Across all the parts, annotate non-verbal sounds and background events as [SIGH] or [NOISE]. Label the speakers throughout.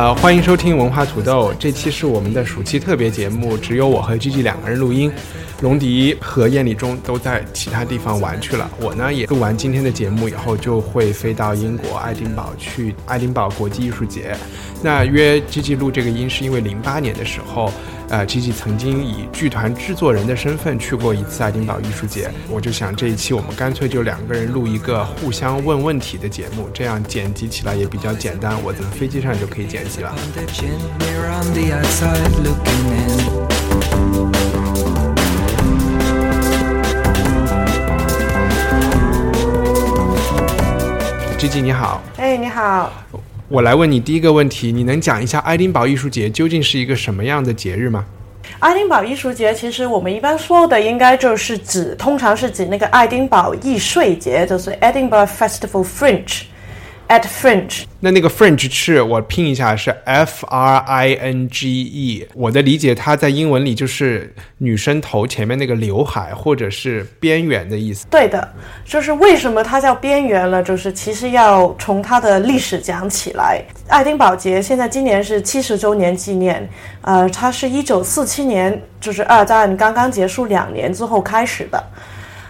Speaker 1: 呃，欢迎收听文化土豆，这期是我们的暑期特别节目，只有我和 G G 两个人录音，龙迪和燕立忠都在其他地方玩去了。我呢也录完今天的节目以后，就会飞到英国爱丁堡去爱丁堡国际艺术节。那约 G G 录这个音是因为零八年的时候，呃，G G 曾经以剧团制作人的身份去过一次爱丁堡艺术节，我就想这一期我们干脆就两个人录一个互相问问题的节目，这样剪辑起来也比较简单，我在飞机上就可以剪辑了。，G G 你好，
Speaker 2: 哎，你好。
Speaker 1: 我来问你第一个问题，你能讲一下爱丁堡艺术节究竟是一个什么样的节日吗？
Speaker 2: 爱丁堡艺术节，其实我们一般说的应该就是指，通常是指那个爱丁堡艺术节，就是 Edinburgh Festival Fringe，at Fringe。
Speaker 1: 那那个 fringe 是我拼一下是 F R I N G E，我的理解它在英文里就是女生头前面那个刘海或者是边缘的意思。
Speaker 2: 对的，就是为什么它叫边缘了，就是其实要从它的历史讲起来。爱丁堡节现在今年是七十周年纪念，呃，它是一九四七年，就是二战刚刚结束两年之后开始的。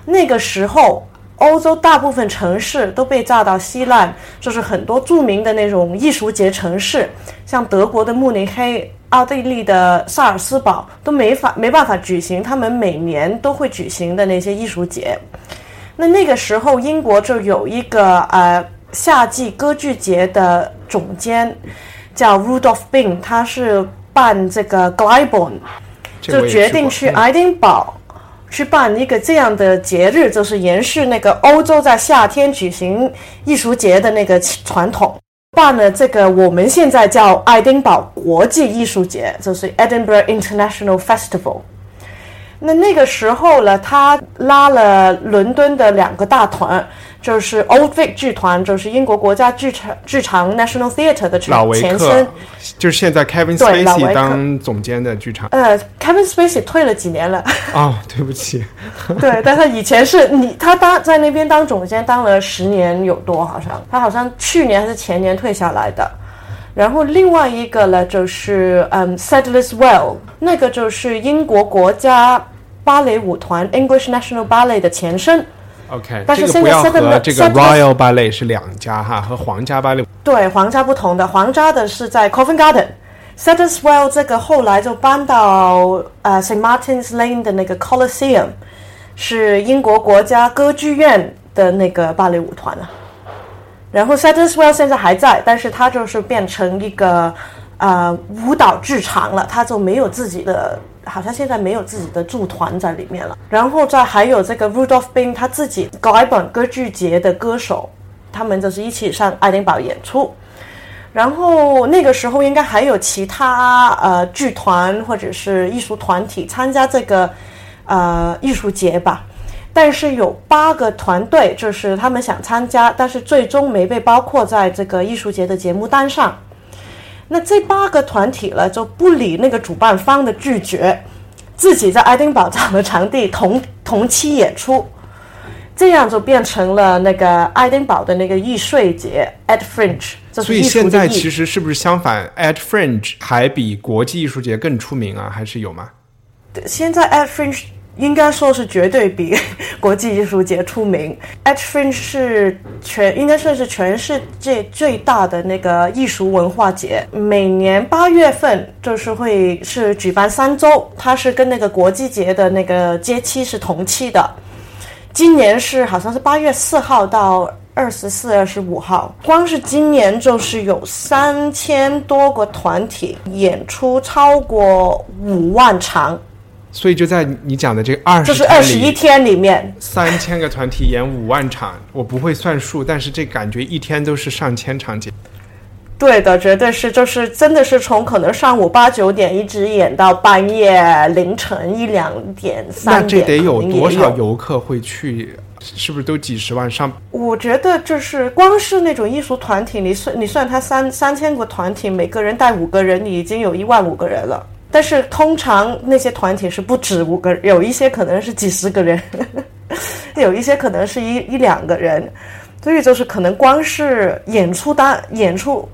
Speaker 2: 那个时候，欧洲大部分城市都被炸到稀烂，就是很多著名的那种艺术节城市，像德国的慕尼黑、奥地利的萨尔斯堡都没法没办法举行他们每年都会举行的那些艺术节。那那个时候，英国就有一个呃夏季歌剧节的总监叫 Rudolph Bing，他是办这个 Glyborn，
Speaker 1: 这个我
Speaker 2: 就
Speaker 1: 也去过
Speaker 2: 决定去
Speaker 1: 嗯
Speaker 2: 爱丁堡去办一个这样的节日，就是延续那个欧洲在夏天举行艺术节的那个传统。办了这个我们现在叫爱丁堡国际艺术节，就是 Edinburgh International Festival。那那个时候呢，他拉了伦敦的两个大团，就是 Old Vic 剧团，就是英国国家剧场剧场 National Theatre 的
Speaker 1: 老维克
Speaker 2: 前身。
Speaker 1: 就是现在 Kevin Spacey 当总监的剧场。
Speaker 2: 呃，Kevin Spacey 退了几年了，
Speaker 1: 哦，对不起，[LAUGHS]
Speaker 2: 对，但他以前是你他当在那边当总监当了十年有多，好像他好像去年还是前年退下来的。然后另外一个呢，就是嗯 Sadler's Well，那个就是英国国家芭蕾舞团 English National Ballet 的前身。
Speaker 1: OK，
Speaker 2: 但是现在
Speaker 1: 和
Speaker 2: Sadler-
Speaker 1: 这个 Royal Ballet 是两家哈，和皇家芭蕾。
Speaker 2: 对，皇家不同的，皇家的是在 Covent Garden。Sadler's Well 这个后来就搬到呃 St Martin's Lane 的那个 Coliseum，是英国国家歌剧院的那个芭蕾舞团了。然后 Sadler's Well 现在还在，但是它就是变成一个呃舞蹈剧场了，它就没有自己的，好像现在没有自己的驻团在里面了。然后再还有这个 Rudolph Bing 他自己搞一本歌剧节的歌手，他们就是一起上爱丁堡演出。然后那个时候应该还有其他呃剧团或者是艺术团体参加这个呃艺术节吧，但是有八个团队，就是他们想参加，但是最终没被包括在这个艺术节的节目单上。那这八个团体呢，就不理那个主办方的拒绝，自己在爱丁堡找的场地同 [LAUGHS] 同期演出，这样就变成了那个爱丁堡的那个艺术节 at Fringe，
Speaker 1: 所以现在其实是不是相反？At Fringe 还比国际艺术节更出名啊？还是有吗？
Speaker 2: 现在 at Fringe 应该说是绝对比 [LAUGHS] 国际艺术节出名。at Fringe 是全应该算是全世界最大的那个艺术文化节，每年八月份就是会是举办三周，它是跟那个国际节的那个节期是同期的。今年是好像是八月四号到二十四、二十五号，光是今年就是有三千多个团体演出，超过五万场，
Speaker 1: 所以就在你讲的这二十
Speaker 2: 就是二十一天里面，
Speaker 1: 三千个团体演五万场，我不会算数，但是这感觉一天都是上千场节。
Speaker 2: 对的，绝对是，就是真的是从可能上午八九点一直演到半夜凌晨一两点、
Speaker 1: 那
Speaker 2: 三点，
Speaker 1: 这得有多少游客会去？是不是都几十万上？
Speaker 2: 我觉得就是光是那种艺术团体，你算你算他三三千个团体，每个人带五个人，你已经有一万五个人了。但是通常那些团体是不止五个人，有一些可能是几十个人，[LAUGHS] 有一些可能是一一两个人，所以就是可能光是演出单演出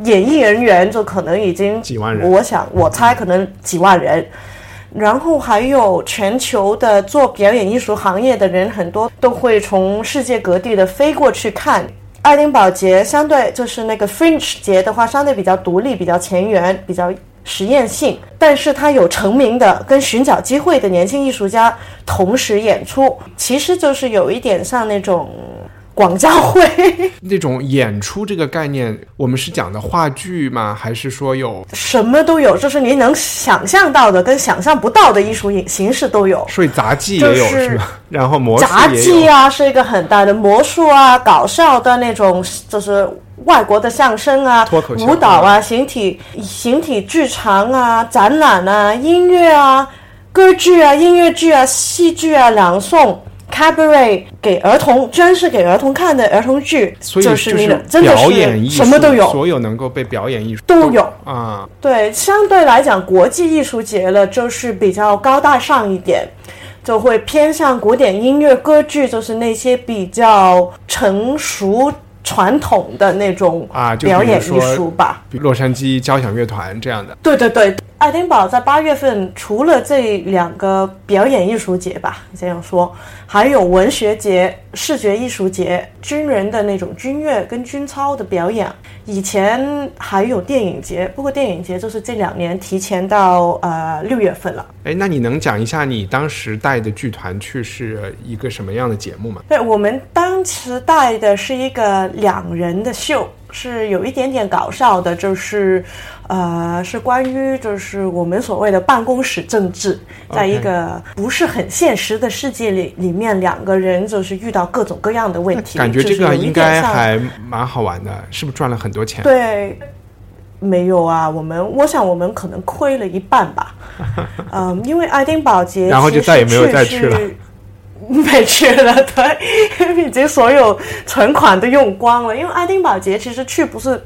Speaker 2: 演艺人员就可能已经
Speaker 1: 几万人
Speaker 2: 我想我猜可能几万人。然后还有全球的做表演艺术行业的人，很多都会从世界各地的飞过去看。爱丁堡节相对就是那个 Fringe 节的话，相对比较独立、比较前沿、比较实验性，但是他有成名的跟寻找机会的年轻艺术家同时演出，其实就是有一点像那种广交会。[LAUGHS]
Speaker 1: 那种演出这个概念，我们是讲的话剧吗？还是说有
Speaker 2: 什么都有，就是你能想象到的跟想象不到的艺术形形式都有。
Speaker 1: 所以杂技也有、
Speaker 2: 就是
Speaker 1: 是吧？[LAUGHS] 然后魔术
Speaker 2: 杂
Speaker 1: 也有。
Speaker 2: 技啊是一个很大的魔术啊，搞笑的那种，就是外国的相声啊
Speaker 1: 脱口、
Speaker 2: 舞蹈啊、形体形体剧场啊、展览啊、音乐啊、歌剧啊、音乐剧啊、戏剧啊、朗诵。cabaret 给儿童，专是给儿童看的儿童剧，
Speaker 1: 所以
Speaker 2: 就是
Speaker 1: 是
Speaker 2: 你的真的
Speaker 1: 表演艺术，
Speaker 2: 是什么都有，
Speaker 1: 所有能够被表演艺术
Speaker 2: 都有。
Speaker 1: 啊。
Speaker 2: 对，相对来讲，国际艺术节了就是比较高大上一点，就会偏向古典音乐、歌剧，就是那些比较成熟、传统的那种
Speaker 1: 啊
Speaker 2: 表演艺
Speaker 1: 说
Speaker 2: 术吧。
Speaker 1: 比如洛杉矶交响乐团这样的，
Speaker 2: 对对对，爱丁堡在八月份除了这两个表演艺术节吧，这样说，还有文学节、视觉艺术节、军人的那种军乐跟军操的表演。以前还有电影节，不过电影节就是这两年提前到呃六月份了。
Speaker 1: 哎，那你能讲一下你当时带的剧团去是一个什么样的节目吗？
Speaker 2: 对我们当时带的是一个两人的秀，是有一点点搞笑的，就是，呃，是关于就是我们所谓的办公室政治，在一个不是很现实的世界里，里面两个人就是遇到各种各样的问题，
Speaker 1: 感觉这个应该还蛮好玩的，是不是赚了很多钱？
Speaker 2: 对，没有啊，我们我想我们可能亏了一半吧，[LAUGHS] 嗯，因为爱丁堡节，
Speaker 1: 然后就再也没有再去了。
Speaker 2: 没去了，对，已经所有存款都用光了。因为爱丁堡节其实去不是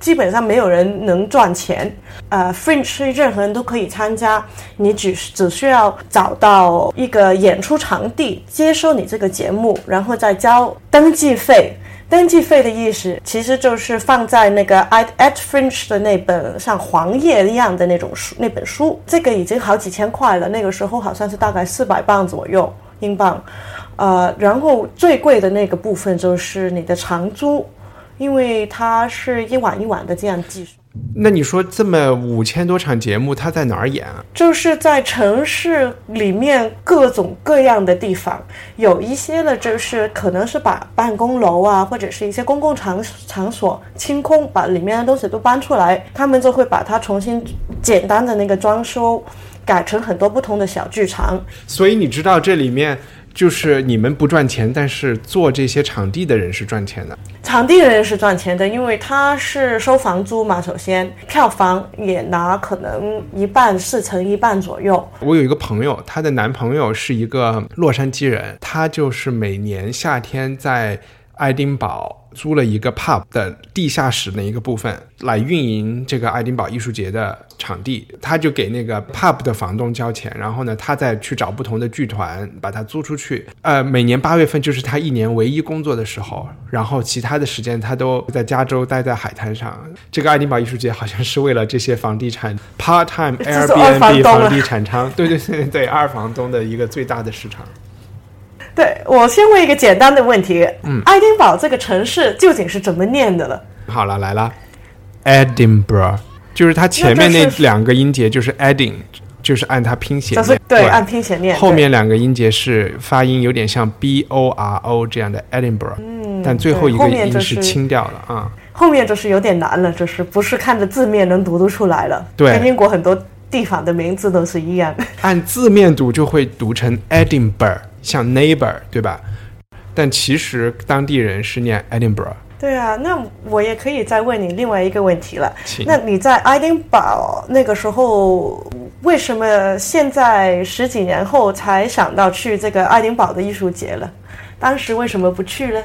Speaker 2: 基本上没有人能赚钱，呃，Fringe 是任何人都可以参加，你只只需要找到一个演出场地，接收你这个节目，然后再交登记费。登记费的意思其实就是放在那个 at at French 的那本像黄页一样的那种书，那本书，这个已经好几千块了，那个时候好像是大概四百磅左右英镑，呃，然后最贵的那个部分就是你的长租，因为它是一晚一晚的这样计算。
Speaker 1: 那你说这么五千多场节目，他在哪儿演啊？
Speaker 2: 就是在城市里面各种各样的地方，有一些呢，就是可能是把办公楼啊，或者是一些公共场场所清空，把里面的东西都搬出来，他们就会把它重新简单的那个装修，改成很多不同的小剧场。
Speaker 1: 所以你知道这里面就是你们不赚钱，但是做这些场地的人是赚钱的。
Speaker 2: 场地人是赚钱的，因为他是收房租嘛，首先票房也拿可能一半四成一半左右。
Speaker 1: 我有一个朋友，她的男朋友是一个洛杉矶人，他就是每年夏天在爱丁堡租了一个 pub 的地下室的一个部分来运营这个爱丁堡艺术节的场地，他就给那个 pub 的房东交钱，然后呢，他再去找不同的剧团把它租出去。呃，每年八月份就是他一年唯一工作的时候，然后其他的时间他都在加州待在海滩上。这个爱丁堡艺术节好像是为了这些房地产 part time Airbnb 房地产商，对对对对，二房东的一个最大的市场。
Speaker 2: 对我先问一个简单的问题，嗯，爱丁堡这个城市究竟是怎么念的了？
Speaker 1: 好了，来了，Edinburgh，就是它前面那两个音节就是 Edin，就是按它拼写念，
Speaker 2: 对按拼写念
Speaker 1: 后面两个音节是发音有点像 B O R O 这样的 Edinburgh。
Speaker 2: 嗯
Speaker 1: 但最后一个音
Speaker 2: 是是
Speaker 1: 清掉了啊。
Speaker 2: 后面就是有点难了，就是不是看着字面能读得出来了。
Speaker 1: 对
Speaker 2: 跟英国很多地方的名字都是一样的。
Speaker 1: 按字面读就会读成 Edinburgh，像 neighbor 对吧？但其实当地人是念 Edinburgh。
Speaker 2: 对啊，那我也可以再问你另外一个问题了。那你在爱丁堡那个时候，为什么现在十几年后才想到去这个爱丁堡的艺术节了？当时为什么不去呢？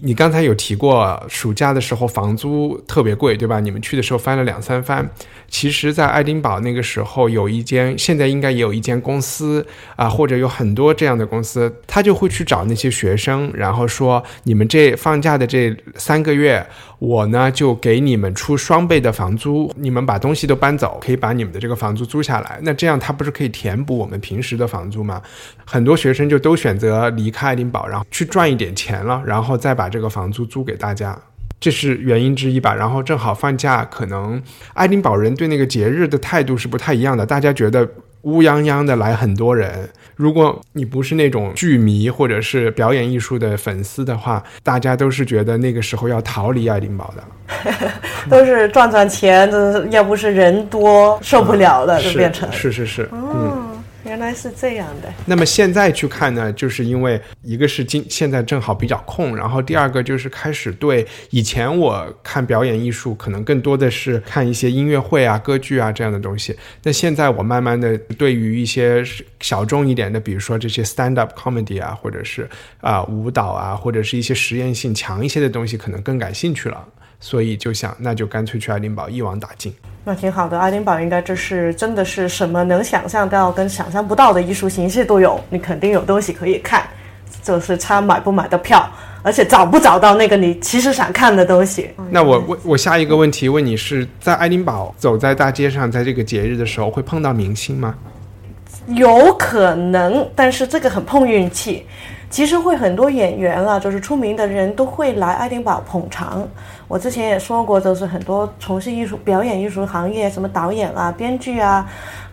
Speaker 1: 你刚才有提过，暑假的时候房租特别贵，对吧？你们去的时候翻了两三番。其实，在爱丁堡那个时候，有一间，现在应该也有一间公司啊，或者有很多这样的公司，他就会去找那些学生，然后说：你们这放假的这三个月，我呢就给你们出双倍的房租，你们把东西都搬走，可以把你们的这个房租租下来。那这样他不是可以填补我们平时的房租吗？很多学生就都选择离开爱丁堡，然后去赚一点钱了，然后再把这个房租租给大家。这是原因之一吧。然后正好放假，可能爱丁堡人对那个节日的态度是不太一样的。大家觉得乌泱泱的来很多人，如果你不是那种剧迷或者是表演艺术的粉丝的话，大家都是觉得那个时候要逃离爱丁堡的。
Speaker 2: 都是赚赚钱，要不是人多受不了了，就变成。
Speaker 1: 是是是，嗯。
Speaker 2: 原来是这样的。
Speaker 1: 那么现在去看呢，就是因为一个是今现在正好比较空，然后第二个就是开始对以前我看表演艺术可能更多的是看一些音乐会啊、歌剧啊这样的东西。那现在我慢慢的对于一些小众一点的，比如说这些 stand up comedy 啊，或者是啊、舞蹈啊，或者是一些实验性强一些的东西，可能更感兴趣了。所以就想，那就干脆去爱丁堡一网打尽。
Speaker 2: 那挺好的，爱丁堡应该这是真的是什么能想象到跟想象不到的艺术形式都有，你肯定有东西可以看，就是差买不买的票，而且找不找到那个你其实想看的东西。
Speaker 1: 那我我我下一个问题问你是在爱丁堡走在大街上，在这个节日的时候会碰到明星吗？
Speaker 2: 有可能，但是这个很碰运气。其实会很多演员啊，就是出名的人都会来爱丁堡捧场。我之前也说过，就是很多从事艺术表演艺术行业，什么导演啊、编剧啊、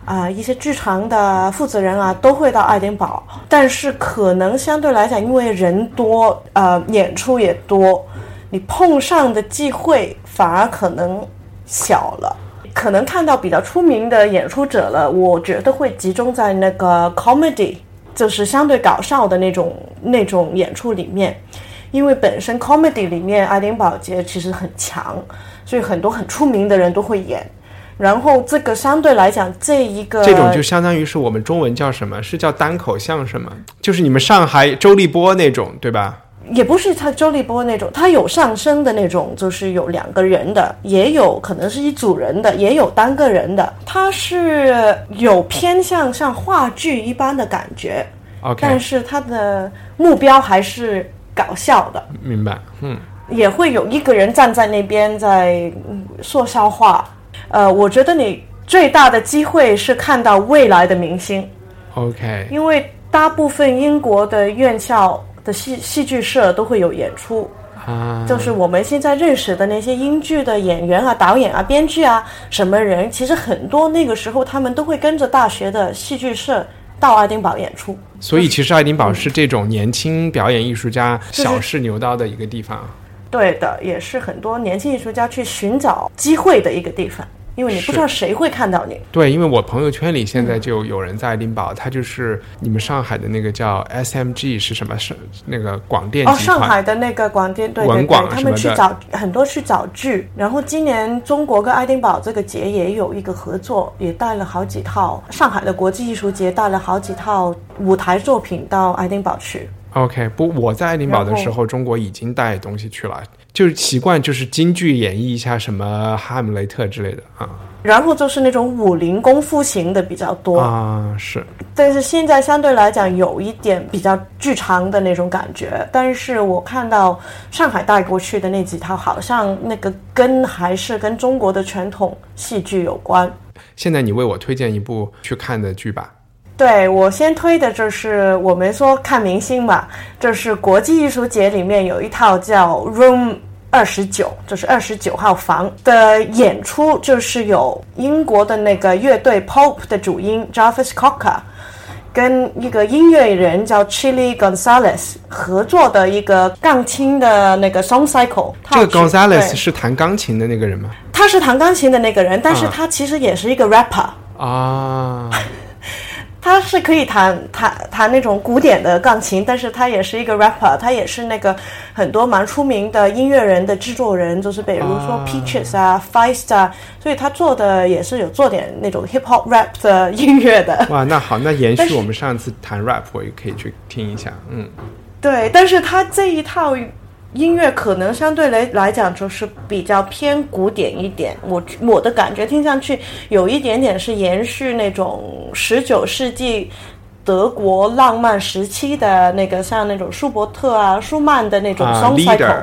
Speaker 2: 啊、一些剧场的负责人啊，都会到爱丁堡。但是可能相对来讲，因为人多，呃，演出也多，你碰上的机会反而可能小了。可能看到比较出名的演出者了，我觉得会集中在那个 comedy，就是相对搞笑的那种那种演出里面，因为本身 comedy 里面爱丁堡节其实很强，所以很多很出名的人都会演。然后这个相对来讲，这一个
Speaker 1: 这种就相当于是我们中文叫什么？是叫单口相声吗？就是你们上海周立波那种，对吧？
Speaker 2: 也不是他周立波那种，他有上升的那种，就是有两个人的，也有可能是一组人的，也有单个人的。他是有偏向像话剧一般的感觉
Speaker 1: ，OK，
Speaker 2: 但是他的目标还是搞笑的，
Speaker 1: 明白。嗯，
Speaker 2: 也会有一个人站在那边在嗯说笑话。呃，我觉得你最大的机会是看到未来的明星。
Speaker 1: OK，
Speaker 2: 因为大部分英国的院校的戏戏剧社都会有演出，
Speaker 1: 啊，
Speaker 2: 就是我们现在认识的那些英剧的演员啊、导演啊、编剧啊，什么人，其实很多那个时候他们都会跟着大学的戏剧社到爱丁堡演出。
Speaker 1: 所以其实爱丁堡是这种年轻表演艺术家小试牛刀的一个地方。
Speaker 2: 对的，也是很多年轻艺术家去寻找机会的一个地方，因为你不知道谁会看到你。
Speaker 1: 对，因为我朋友圈里现在就有人在爱丁堡，他就是你们上海的那个叫 SMG 是什么？是那个广电
Speaker 2: 哦，上海的那个广电，对对
Speaker 1: 文广
Speaker 2: 对，他们去找很多去找剧，然后今年中国跟爱丁堡这个节也有一个合作，也带了好几套上海的国际艺术节带了好几套舞台作品到爱丁堡去。
Speaker 1: OK，不，我在爱丁堡的时候，中国已经带东西去了，就是习惯就是京剧演绎一下什么哈姆雷特之类的啊
Speaker 2: 然后就是那种武林功夫型的比较多，
Speaker 1: 啊是
Speaker 2: 但是现在相对来讲有一点比较剧场的那种感觉。但是我看到上海带过去的那几套，好像那个根还是跟中国的传统戏剧有关。
Speaker 1: 现在你为我推荐一部去看的剧吧。
Speaker 2: 对我先推的就是我们说看明星嘛，就是国际艺术节里面有一套叫 Room 二十九，就是二十九号房的演出，就是有英国的那个乐队 Pope 的主音 Jarvis Cocker。跟一个音乐人叫 Chili Gonzalez 合作的一个钢琴的那个 song cycle。
Speaker 1: 这个 Gonzalez 是弹钢琴的那个人吗？
Speaker 2: 他是弹钢琴的那个人，但是
Speaker 1: 啊
Speaker 2: 他其实也是一个 rapper。
Speaker 1: 啊，
Speaker 2: 他是可以弹弹弹那种古典的钢琴，但是他也是一个 rapper，他也是那个很多蛮出名的音乐人的制作人，就是比如说
Speaker 1: 啊
Speaker 2: Peaches 啊、Feist 啊，所以他做的也是有做点那种 hip hop rap 的音乐的。[LAUGHS]
Speaker 1: 哇，那好，那延续我们上次谈 rap，我也可以去听一下。嗯，
Speaker 2: 对，但是他这一套音乐可能相对来来讲就是比较偏古典一点。我我的感觉听上去有一点点是延续那种十九世纪。德国浪漫时期的那个，像那种舒伯特啊、舒曼的那种
Speaker 1: 啊
Speaker 2: song cycle、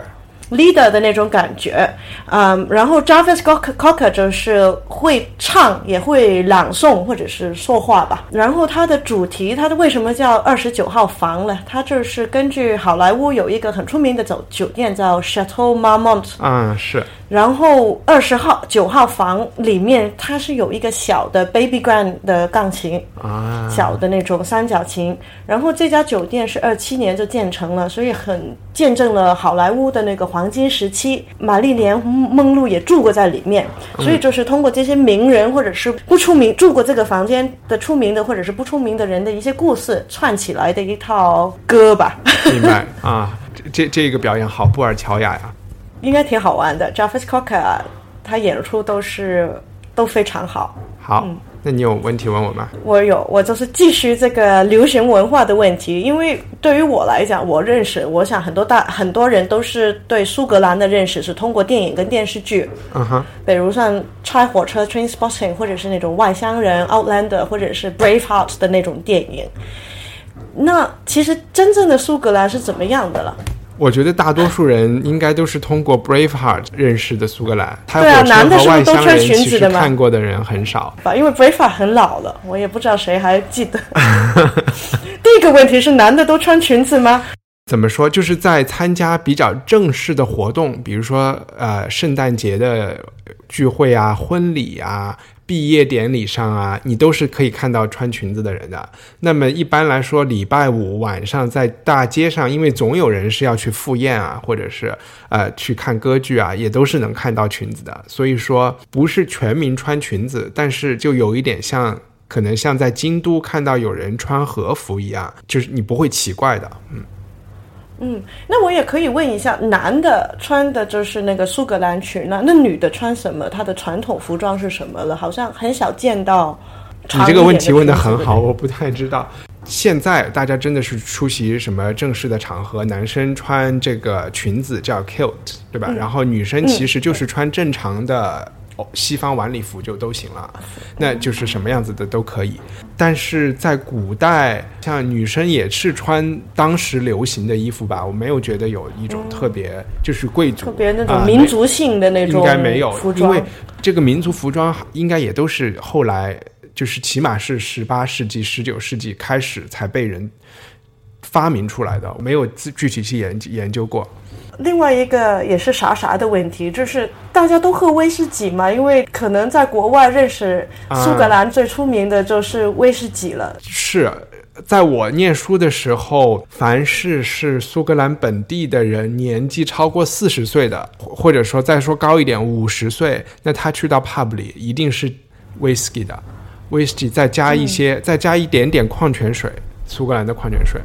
Speaker 1: leader
Speaker 2: 的那种感觉，嗯，然后 Jarvis Cocker Cocker 就是会唱，也会朗诵或者是说话吧。然后它的主题，它的为什么叫二十九号房呢？它就是根据好莱坞有一个很出名的酒酒店叫 Chateau Marmont，
Speaker 1: 嗯，是
Speaker 2: 然后二十号九号房里面它是有一个小的 Baby Grand 的钢琴，
Speaker 1: 啊，
Speaker 2: 小的那种三角琴。然后这家酒店是二七年就建成了，所以很见证了好莱坞的那个黄金时期。玛丽莲梦露也住过在里面，所以就是通过这些名人或者是不出名住过这个房间的出名的或者是不出名的人的一些故事串起来的一套歌吧，
Speaker 1: 明白啊。这这这个表演好布尔乔亚呀。
Speaker 2: 应该挺好玩的。Jarvis Cocker 啊他演出都是都非常好。
Speaker 1: 好，那你有问题问我吗？
Speaker 2: 我有，我就是继续这个流行文化的问题，因为对于我来讲，我认识，我想很多大很多人都是对苏格兰的认识是通过电影跟电视剧，
Speaker 1: 嗯哼，
Speaker 2: 比如像《拆火车》（Trainspotting） 或者是那种外乡人 （Outlander） 或者是《Braveheart》的那种电影。那其实真正的苏格兰是怎么样的了？
Speaker 1: 我觉得大多数人应该都是通过 Braveheart 认识的苏格兰。开
Speaker 2: 对啊男的是不是都穿裙子的吗
Speaker 1: 看过的人很少。
Speaker 2: 吧，因为 Braveheart 很老了，我也不知道谁还记得。[LAUGHS] 第一个问题是，男的都穿裙子吗？
Speaker 1: 怎么说？就是在参加比较正式的活动，比如说呃圣诞节的聚会啊、婚礼啊、毕业典礼上啊，你都是可以看到穿裙子的人的。那么一般来说，礼拜五晚上在大街上，因为总有人是要去赴宴啊，或者是呃去看歌剧啊，也都是能看到裙子的。所以说不是全民穿裙子，但是就有一点像。可能像在京都看到有人穿和服一样，就是你不会奇怪的，嗯。
Speaker 2: 那我也可以问一下，男的穿的就是那个苏格兰裙呢那女的穿什么？她的传统服装是什么了？好像很少见到
Speaker 1: 你。这个问题问的很好，我不太知道。现在大家真的是出席什么正式的场合，男生穿这个裙子叫 kilt，对吧？然后女生其实就是穿正常的哦西方晚礼服就都行了，那就是什么样子的都可以。但是在古代，像女生也是穿当时流行的衣服吧，我没有觉得有一种特别就是贵族
Speaker 2: 特别那
Speaker 1: 啊
Speaker 2: 种民族性的那种
Speaker 1: 应该没有
Speaker 2: 服，装，
Speaker 1: 因为这个民族服装应该也都是后来，就是起码是十八世纪、十九世纪开始才被人发明出来的，没有自具体去研研究过。
Speaker 2: 另外一个也是啥啥的问题，就是大家都喝威士忌嘛，因为可能在国外认识苏格兰最出名的就是威士忌了。
Speaker 1: 是在我念书的时候，凡是是苏格兰本地的人，年纪超过四十岁的，或或者说再说高一点五十岁，那他去到 pub 里一定是 whisky 的，whisky 再加一些，再加一点点矿泉水。苏格兰的矿泉水，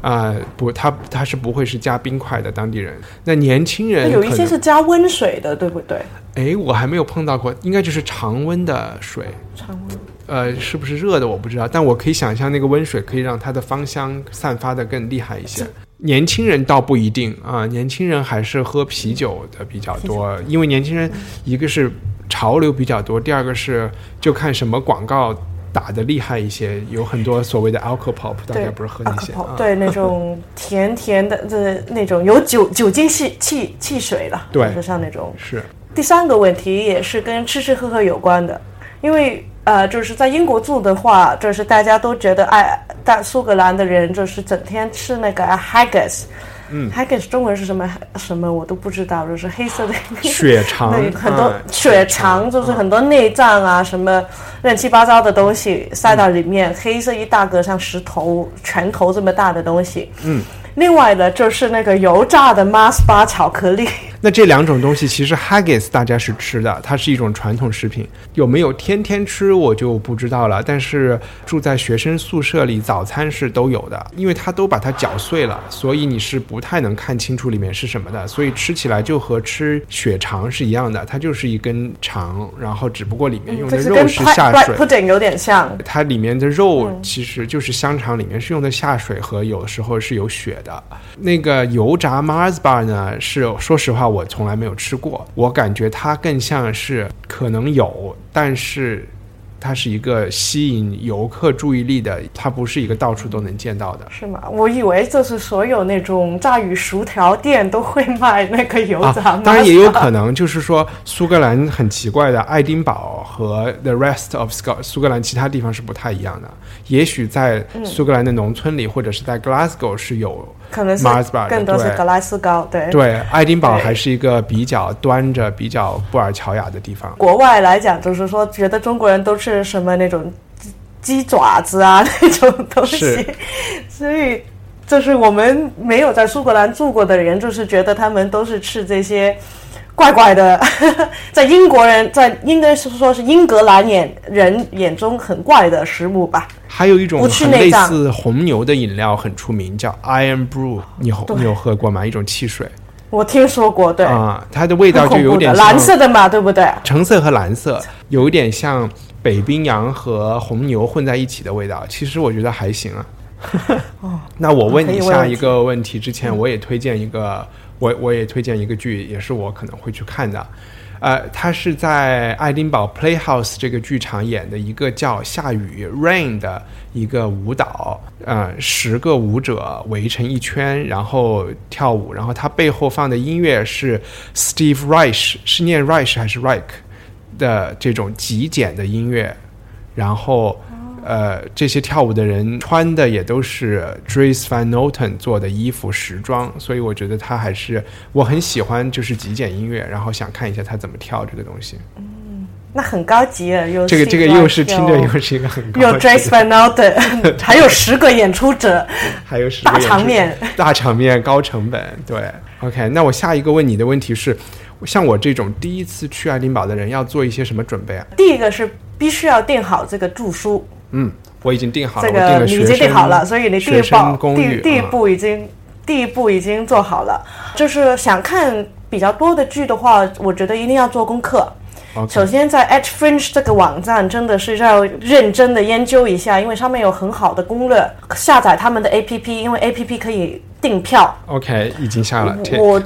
Speaker 1: 啊、不，他他是不会是加冰块的当地人。那年轻人
Speaker 2: 有一些是加温水的，对不对？
Speaker 1: 哎，我还没有碰到过，应该就是常温的水。
Speaker 2: 常温。
Speaker 1: 呃，是不是热的我不知道，但我可以想象那个温水可以让它的芳香散发的更厉害一些。年轻人倒不一定啊，年轻人还是喝啤酒的比较多，因为年轻人一个是潮流比较多，第二个是就看什么广告打的厉害一些，有很多所谓的 alcohol pop，大
Speaker 2: 对
Speaker 1: 家不是喝那些？
Speaker 2: 对那种甜甜的，这那种有酒酒精汽汽汽水了，
Speaker 1: 对
Speaker 2: 就是像那种。
Speaker 1: 是
Speaker 2: 第三个问题也是跟吃吃喝喝有关的，因为呃，就是在英国住的话，就是大家都觉得哎，大苏格兰的人就是整天吃那个 haggis。嗯，Haggis 中文是什么什么我都不知道，就是黑色的。
Speaker 1: 血肠。[LAUGHS]
Speaker 2: 对，很多
Speaker 1: 嗯
Speaker 2: 血肠，就是很多内脏啊，什么乱七八糟的东西塞到里面，黑色一大个像石头拳头这么大的东西。嗯，另外呢就是那个油炸的 Mars bar 巧克力。
Speaker 1: 那这两种东西其实 haggis 大家是吃的，它是一种传统食品，有没有天天吃我就不知道了。但是住在学生宿舍里，早餐是都有的，因为它都把它搅碎了，所以你是不太能看清楚里面是什么的，所以吃起来就和吃血肠是一样的，它就是一根肠，然后只不过里面用的肉是下水。
Speaker 2: Pudding 有点像。
Speaker 1: 它里面的肉其实就是香肠里面是用的下水和有时候是有血的。那个油炸 Mars bar 呢，是说实话我从来没有吃过，我感觉它更像是可能有，但是它是一个吸引游客注意力的，它不是一个到处都能见到的。
Speaker 2: 是吗？我以为就是所有那种炸鱼薯条店都会卖那个油炸、
Speaker 1: 啊，当然也有可能，就是说苏格兰很奇怪的，爱丁堡和 the rest of Scot 苏格兰其他地方是不太一样的。也许在苏格兰的农村里，或者是在 Glasgow 是有
Speaker 2: 可能是更多是格拉斯高，对。
Speaker 1: 对，爱丁堡还是一个比较端着、比较布尔乔亚的地方。
Speaker 2: 国外来讲，就是说觉得中国人都是什么那种鸡鸡爪子啊那种东西，[LAUGHS] 所以就是我们没有在苏格兰住过的人，就是觉得他们都是吃这些怪怪的，[LAUGHS] 在英国人在应该是说是英格兰眼人眼中很怪的食物吧。
Speaker 1: 还有一种类似红牛的饮料很出名，叫 Iron Brew，你有你有喝过吗？一种汽水
Speaker 2: 我听说过，对，
Speaker 1: 啊、它的味道就有点
Speaker 2: 蓝色的嘛，对不对？
Speaker 1: 橙色和蓝色，有一点像北冰洋和红牛混在一起的味道。其实我觉得还行啊。[LAUGHS] 那我问你下一个问题之前，我也推荐一个，我我也推荐一个剧，也是我可能会去看的。呃，它是在爱丁堡 Playhouse 这个剧场演的一个叫《下雨 Rain》的一个舞蹈，呃，十个舞者围成一圈，然后跳舞，然后它背后放的音乐是 Steve Reich，是念 Reich 还是 Reich 的这种极简的音乐，然后。呃，这些跳舞的人穿的也都是 Dries Van Noten 做的衣服时装，所以我觉得他还是我很喜欢，就是极简音乐，然后想看一下他怎么跳这个东西。
Speaker 2: 嗯那很高级啊，又
Speaker 1: 这个这个又是听着又是一个很高
Speaker 2: 有
Speaker 1: 级
Speaker 2: Jace
Speaker 1: 的
Speaker 2: Van Noten，[LAUGHS] 还有十个演出者，
Speaker 1: 还有十
Speaker 2: 大
Speaker 1: 个大
Speaker 2: 场面
Speaker 1: 大场面高成本，对。OK，那我下一个问你的问题是，像我这种第一次去爱丁堡的人要做一些什么准备啊？
Speaker 2: 第一个是必须要订好这个住宿，
Speaker 1: 嗯，我已经定好了，
Speaker 2: 这个你已经
Speaker 1: 定
Speaker 2: 好了，所以你第一步第第一
Speaker 1: 啊
Speaker 2: 步已经第一步已经做好了。就是想看比较多的剧的话，我觉得一定要做功课。首先，在 Edge Fringe 这个网站真的是要认真的研究一下，因为上面有很好的攻略。下载他们的 APP，因为 APP 可以订票。
Speaker 1: OK 已经下了
Speaker 2: 我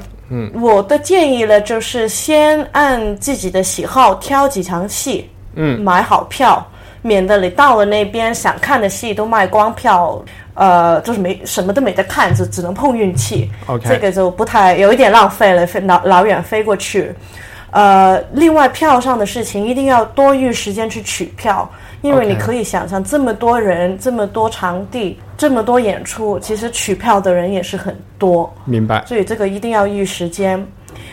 Speaker 2: 我的建议呢，就是先按自己的喜好挑几场戏，嗯，买好票，免得你到了那边想看的戏都卖光票，呃，就是没什么都没得看，就只能碰运气。
Speaker 1: OK
Speaker 2: 这个就不太有一点浪费了，飞老老远飞过去。呃，另外票上的事情一定要多预时间去取票，因为你可以想象这么多人、这么多场地、这么多演出，其实取票的人也是很多。
Speaker 1: 明白。
Speaker 2: 所以这个一定要预时间。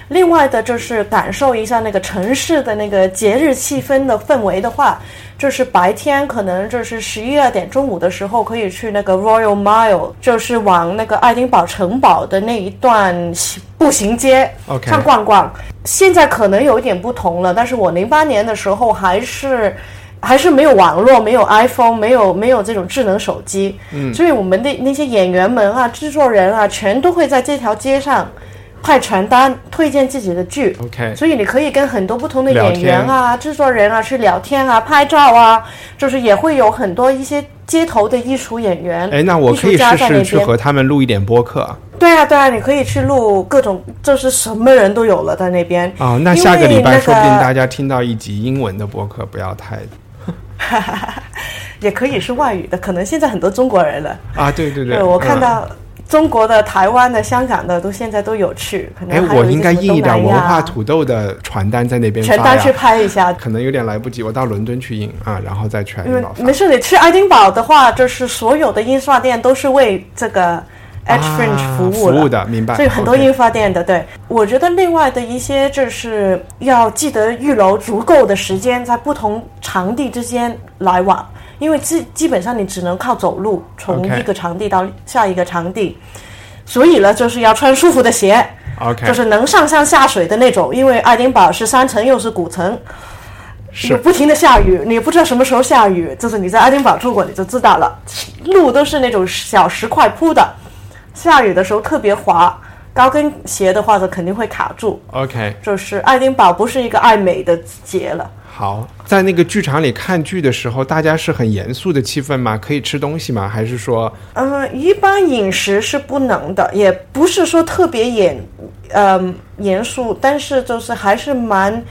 Speaker 2: 另外的就是感受一下那个城市的那个节日气氛的氛围的话，就是白天可能就是十一二点中午的时候可以去那个 Royal Mile，就是往那个爱丁堡城堡的那一段步行街上逛逛。现在可能有一点不同了，但是我零八年的时候还是。还是没有网络，没有 iPhone，没有没有这种智能手机，嗯，所以我们的那些演员们啊、制作人啊，全都会在这条街上派传单推荐自己的剧。
Speaker 1: OK
Speaker 2: 所以你可以跟很多不同的演员啊、制作人啊去聊天啊、拍照啊，就是也会有很多一些街头的艺术演员。
Speaker 1: 哎，那我可以试试去和他们录一点播客啊。
Speaker 2: 对啊，对啊，你可以去录各种，就是什么人都有了在那边。
Speaker 1: 哦，那下个礼拜说不定大家听到一集英文的播客，不要太 [LAUGHS]
Speaker 2: 也可以是外语的，可能现在很多中国人了。
Speaker 1: 啊，对对对，
Speaker 2: 对，我看
Speaker 1: 嗯
Speaker 2: 到中国的、台湾的、香港的都现在都有去，可能
Speaker 1: 哎，我应该印一点文化土豆的传单在那边发
Speaker 2: 传单去。拍一下。
Speaker 1: 可能有点来不及，我到伦敦去印啊，然后再去爱
Speaker 2: 因为
Speaker 1: 丁堡发
Speaker 2: 没。事，你去爱丁堡的话，就是所有的印刷店都是为这个 Edge Fringe 服务。
Speaker 1: 啊服务的明白
Speaker 2: 所以很多印刷店的，对我觉得另外的一些就是要记得预留足够的时间在不同场地之间来往，因为基基本上你只能靠走路从一个场地到下一个场地，所以呢就是要穿舒服的鞋。
Speaker 1: OK，
Speaker 2: 就是能上山下水的那种，因为爱丁堡是山城又是古城，
Speaker 1: 是。
Speaker 2: 不停的下雨，你也不知道什么时候下雨，就是你在爱丁堡住过你就知道了，路都是那种小石块铺的，下雨的时候特别滑，高跟鞋的话就肯定会卡住。
Speaker 1: OK
Speaker 2: 就是爱丁堡不是一个爱美的节了，
Speaker 1: 好，在那个剧场里看剧的时候，大家是很严肃的气氛吗？可以吃东西吗？还是说
Speaker 2: 嗯，一般饮食是不能的，也不是说特别严，嗯、严肃，但是就是还是蛮，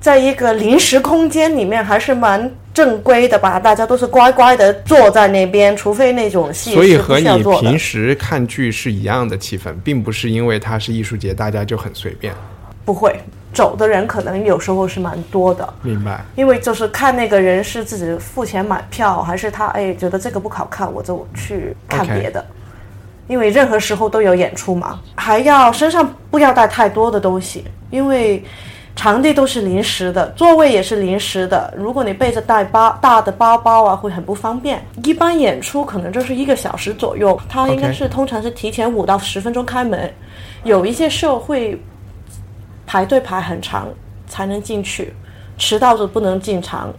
Speaker 2: 在一个临时空间里面还是蛮正规的吧，大家都是乖乖的坐在那边，除非那种戏
Speaker 1: 所以和你平。时看剧是一样的气氛，并不是因为它是艺术节，大家就很随便。
Speaker 2: 不会走的人可能有时候是蛮多的，
Speaker 1: 明白？
Speaker 2: 因为就是看那个人是自己付钱买票，还是他哎觉得这个不好看，我就去看别的。因为任何时候都有演出嘛，还要身上不要带太多的东西，因为场地都是临时的，座位也是临时的。如果你背着带包大的包包啊，会很不方便。一般演出可能就是一个小时左右，它应该是通常是提前五到十分钟开门，有一些社会排队排很长才能进去，迟到就不能进场。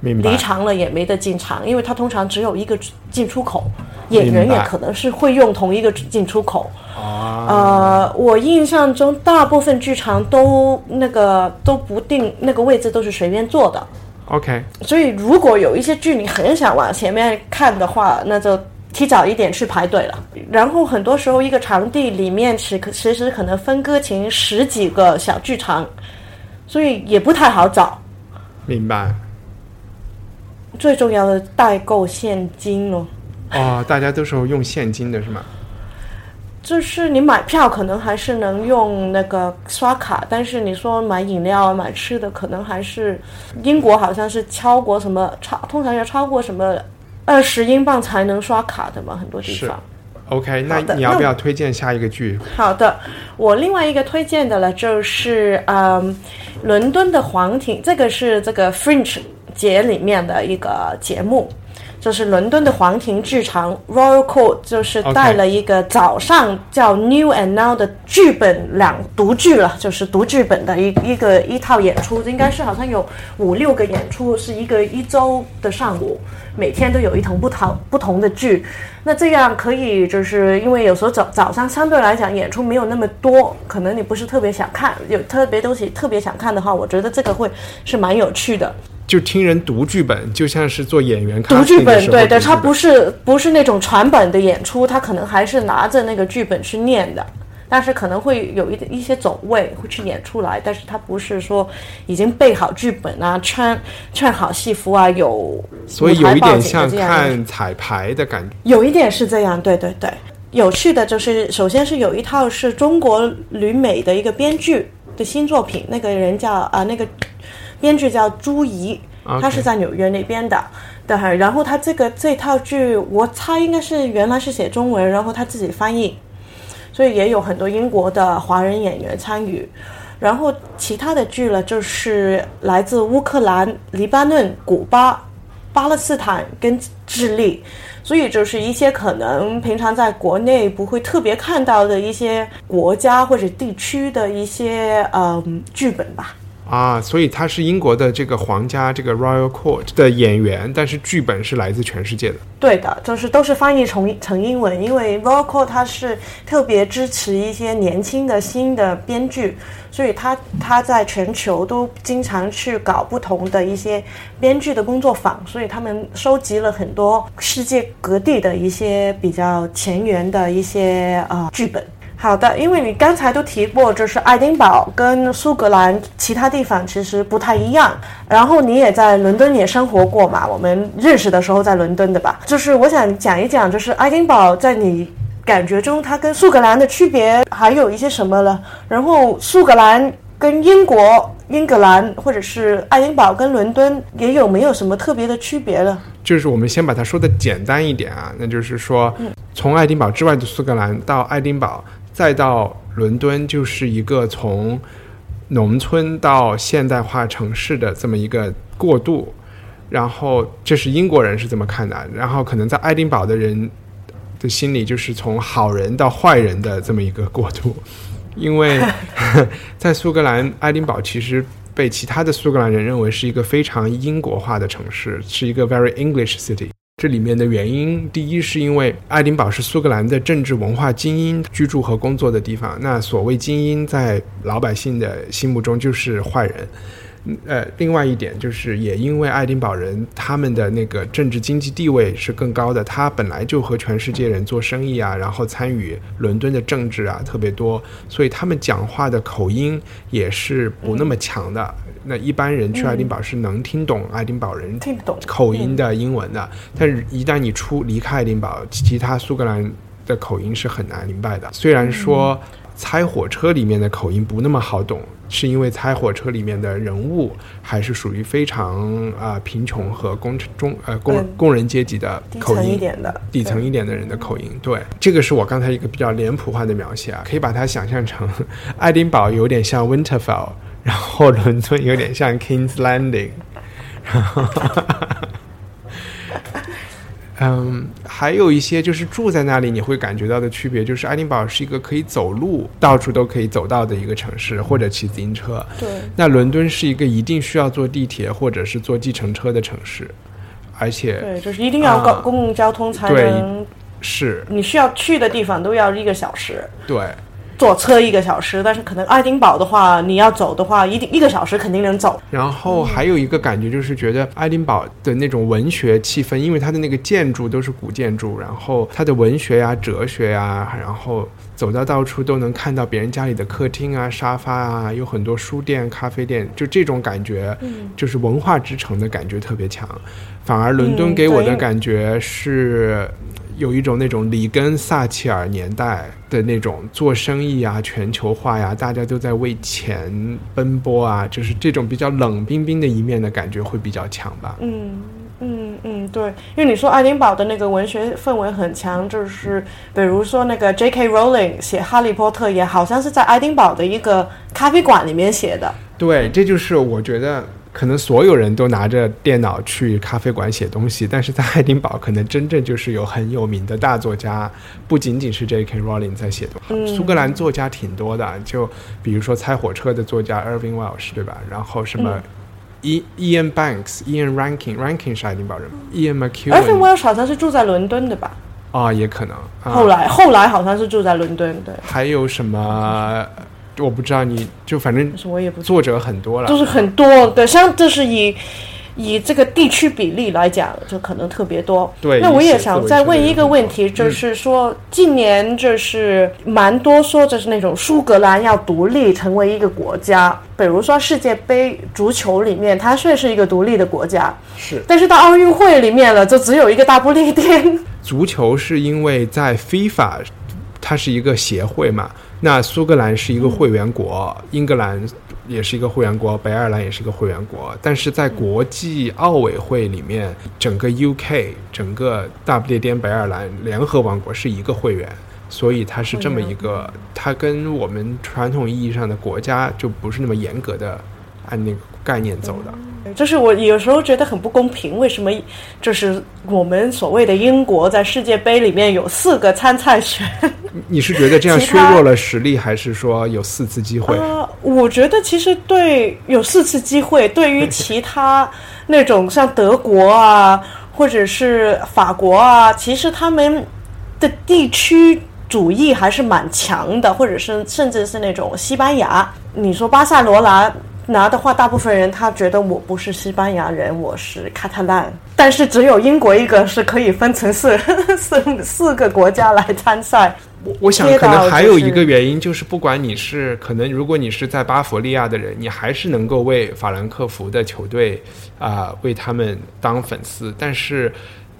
Speaker 2: 离。场了也没得进场，因为它通常只有一个进出口，演员也可能是会用同一个进出口。
Speaker 1: 啊，
Speaker 2: 呃，我印象中大部分剧场都那个都不定那个位置都是随便坐的
Speaker 1: ，OK，
Speaker 2: 所以如果有一些剧你很想往前面看的话，那就提早一点去排队了。然后很多时候一个场地里面其其实可能分割成十几个小剧场，所以也不太好找。
Speaker 1: 明白。
Speaker 2: 最重要的代购现金哦。
Speaker 1: 哦，大家都是用现金的是吗？
Speaker 2: 就是你买票可能还是能用那个刷卡，但是你说买饮料啊、买吃的，可能还是英国好像是超过什么超，通常要超过什么二十英镑才能刷卡的嘛，很多地
Speaker 1: 是
Speaker 2: 方。
Speaker 1: OK，那你要不要推荐下一个剧？
Speaker 2: 好的，我另外一个推荐的了，就是嗯，伦敦的皇庭，这个是这个 Fringe 节里面的一个节目，就是伦敦的皇庭剧场 Royal Court，就是带了一个早上叫 New and Now 的剧本两读剧了，就是读剧本的一一个一套演出，应该是好像有五六个演出，是一个一周的上午，每天都有一同不同不同的剧。那这样可以，就是因为有时候早早上相对来讲演出没有那么多，可能你不是特别想看，有特别东西特别想看的话，我觉得这个会是蛮有趣的。
Speaker 1: 就听人读剧本，就像是做演员
Speaker 2: 读剧本，对对，
Speaker 1: 读剧本
Speaker 2: 它不是不是那种传本的演出，他可能还是拿着那个剧本去念的，但是可能会有一一些走位会去演出来，但是他不是说已经背好剧本啊，穿穿好戏服啊，有
Speaker 1: 所以有一点像看彩排的感觉。
Speaker 2: 有一点是这样，对对对。有趣的就是，首先是有一套是中国旅美的一个编剧的新作品，那个人叫啊、那个编剧叫朱怡他是在纽约那边的。对，然后他这个这套剧，我猜应该是原来是写中文，然后他自己翻译，所以也有很多英国的华人演员参与。然后其他的剧呢，就是来自乌克兰、黎巴嫩、古巴、巴勒斯坦跟智利，所以就是一些可能平常在国内不会特别看到的一些国家或者地区的一些嗯剧本吧。
Speaker 1: 啊，所以他是英国的这个皇家这个 Royal Court 的演员，但是剧本是来自全世界的。
Speaker 2: 对的，就是都是翻译成成英文，因为 Royal Court 它是特别支持一些年轻的新的编剧，所以他他在全球都经常去搞不同的一些编剧的工作坊，所以他们收集了很多世界各地的一些比较前沿的一些呃剧本。好的，因为你刚才都提过，就是爱丁堡跟苏格兰其他地方其实不太一样。然后你也在伦敦也生活过嘛，我们认识的时候在伦敦的吧？就是我想讲一讲，就是爱丁堡在你感觉中它跟苏格兰的区别还有一些什么了？然后苏格兰跟英国、英格兰或者是爱丁堡跟伦敦也有没有什么特别的区别了？
Speaker 1: 就是我们先把它说的简单一点啊，那就是说，从爱丁堡之外的苏格兰到爱丁堡，再到伦敦，就是一个从农村到现代化城市的这么一个过渡。然后这是英国人是怎么看的，然后可能在爱丁堡的人的心里，就是从好人到坏人的这么一个过渡。因为 [LAUGHS] 在苏格兰，爱丁堡其实被其他的苏格兰人认为是一个非常英国化的城市，是一个 very English city。这里面的原因，第一是因为爱丁堡是苏格兰的政治文化精英居住和工作的地方。那所谓精英，在老百姓的心目中就是坏人。呃，另外一点就是，也因为爱丁堡人他们的那个政治经济地位是更高的，他本来就和全世界人做生意啊，然后参与伦敦的政治啊特别多，所以他们讲话的口音也是不那么强的。那一般人去爱丁堡是能听懂爱丁堡人
Speaker 2: 听懂
Speaker 1: 口音的英文的，但是一旦你出离开爱丁堡，其他苏格兰的口音是很难明白的。虽然说猜火车里面的口音不那么好懂。是因为猜火车里面的人物还是属于非常啊贫穷和工中呃工工人阶级的口音，
Speaker 2: 底层一点的
Speaker 1: 底层一点的人的口音。对，这个是我刚才一个比较脸谱化的描写啊，可以把它想象成爱丁堡有点像 Winterfell，然后伦敦有点像 Kings Landing，然后。嗯，还有一些就是住在那里你会感觉到的区别，就是爱丁堡是一个可以走路到处都可以走到的一个城市，或者骑自行车。
Speaker 2: 对。
Speaker 1: 那伦敦是一个一定需要坐地铁或者是坐计程车的城市，而且
Speaker 2: 对，就是一定要公公共交通才能
Speaker 1: 是。
Speaker 2: 你需要去的地方都要一个小时。
Speaker 1: 对。
Speaker 2: 坐车一个小时，但是可能爱丁堡的话，你要走的话，一定一个小时肯定能走。
Speaker 1: 然后还有一个感觉就是觉得爱丁堡的那种文学气氛，因为它的那个建筑都是古建筑，然后它的文学呀、哲学呀，然后走到到处都能看到别人家里的客厅啊、沙发啊，有很多书店、咖啡店，就这种感觉，嗯就是文化之城的感觉特别强。反而伦敦给我的感觉是。有一种那种里根撒切尔年代的那种做生意啊、全球化呀，大家都在为钱奔波啊，就是这种比较冷冰冰的一面的感觉会比较强吧。
Speaker 2: 嗯嗯嗯，对，因为你说爱丁堡的那个文学氛围很强，就是比如说那个 J.K. Rowling 写《哈利波特》也好像是在爱丁堡的一个咖啡馆里面写的。
Speaker 1: 对，这就是我觉得。可能所有人都拿着电脑去咖啡馆写东西，但是在爱丁堡，可能真正就是有很有名的大作家，不仅仅是 J.K. Rowling 在写东西。苏格兰作家挺多的，就比如说猜火车的作家 Irving Welsh，对吧？然后什么 E Ian Banks、Ian Rankin，Rankin 是爱丁堡人，Ian McEwan。
Speaker 2: Irving Welsh 好像是住在伦敦的吧？
Speaker 1: 啊，也可能。
Speaker 2: 后来，后来好像是住在伦敦，对。
Speaker 1: 还有什么？我不知道，你就反正
Speaker 2: 我也不
Speaker 1: 作者很多了，
Speaker 2: 就是很多的，像这是以以这个地区比例来讲，就可能特别多。
Speaker 1: 对，
Speaker 2: 那我也想再问一个问题，就是说近年就是蛮多说就是那种苏格兰要独立成为一个国家，比如说世界杯足球里面，它算是一个独立的国家，
Speaker 1: 是，
Speaker 2: 但是到奥运会里面了，就只有一个大不列颠。
Speaker 1: 足球是因为在 FIFA，它是一个协会嘛。那苏格兰是一个会员国，英格兰也是一个会员国，北爱尔兰也是一个会员国。但是在国际奥委会里面，整个 UK、整个大不列颠北爱尔兰联合王国是一个会员，所以它是这么一个，它跟我们传统意义上的国家就不是那么严格的按那个概念走的。
Speaker 2: 就是我有时候觉得很不公平，为什么就是我们所谓的英国在世界杯里面有四个参赛权？
Speaker 1: 你是觉得这样 [LAUGHS] 削弱了实力，还是说有四次机会？
Speaker 2: 呃，我觉得其实对有四次机会，对于其他那种像德国啊，或者是法国啊，其实他们的地区主义还是蛮强的，或者是甚至是那种西班牙，你说巴塞罗那。拿的话，大部分人他觉得我不是西班牙人，我是卡塔兰。但是只有英国一个是可以分成四 [LAUGHS] 四四个国家来参赛。
Speaker 1: 我我想可能还有一个原因就是，不管你是可能，如果你是在巴伐利亚的人，你还是能够为法兰克福的球队啊为他们当粉丝。但是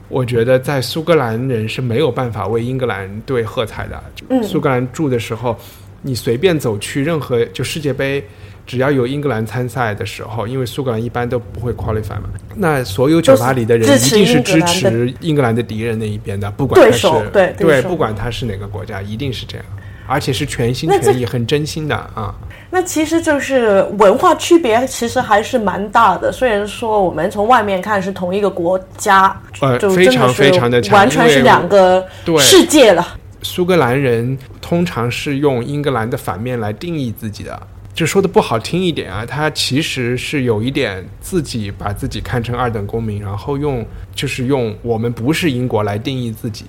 Speaker 1: 我觉得在苏格兰人是没有办法为英格兰队喝彩的。苏格兰住的时候，你随便走去任何就世界杯。只要有英格兰参赛的时候，因为苏格兰一般都不会 qualify 嘛，那所有酒吧里的人一定是支
Speaker 2: 支持英格兰
Speaker 1: 的敌人那一边的，不管他是
Speaker 2: 对手对对
Speaker 1: 不管他是哪个国家，一定是这样，而且是全心全意、很真心的啊。
Speaker 2: 那其实就是文化区别，其实还是蛮大的。虽然说我们从外面看是同一个国家，
Speaker 1: 呃
Speaker 2: 就
Speaker 1: 非常非常的强
Speaker 2: 完全是两个
Speaker 1: 对
Speaker 2: 世界了。
Speaker 1: 苏格兰人通常是用英格兰的反面来定义自己的，就说的不好听一点啊，他其实是有一点自己把自己看成二等公民，然后用就是用我们不是英国来定义自己。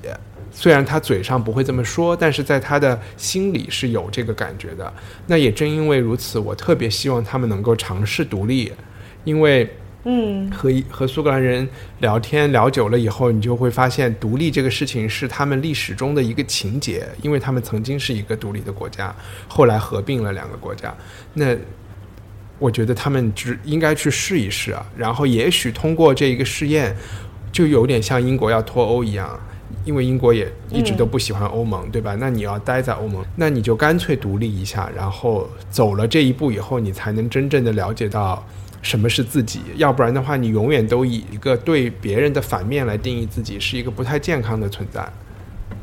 Speaker 1: 虽然他嘴上不会这么说，但是在他的心里是有这个感觉的。那也正因为如此，我特别希望他们能够尝试独立，因为
Speaker 2: 嗯，
Speaker 1: 和一和苏格兰人聊天聊久了以后，你就会发现，独立这个事情是他们历史中的一个情节，因为他们曾经是一个独立的国家，后来合并了两个国家。那我觉得他们只应该去试一试啊，然后也许通过这一个试验，就有点像英国要脱欧一样。因为英国也一直都不喜欢欧盟，对吧？那你要待在欧盟，那你就干脆独立一下，然后走了这一步以后，你才能真正的了解到什么是自己。要不然的话，你永远都以一个对别人的反面来定义自己，是一个不太健康的存在。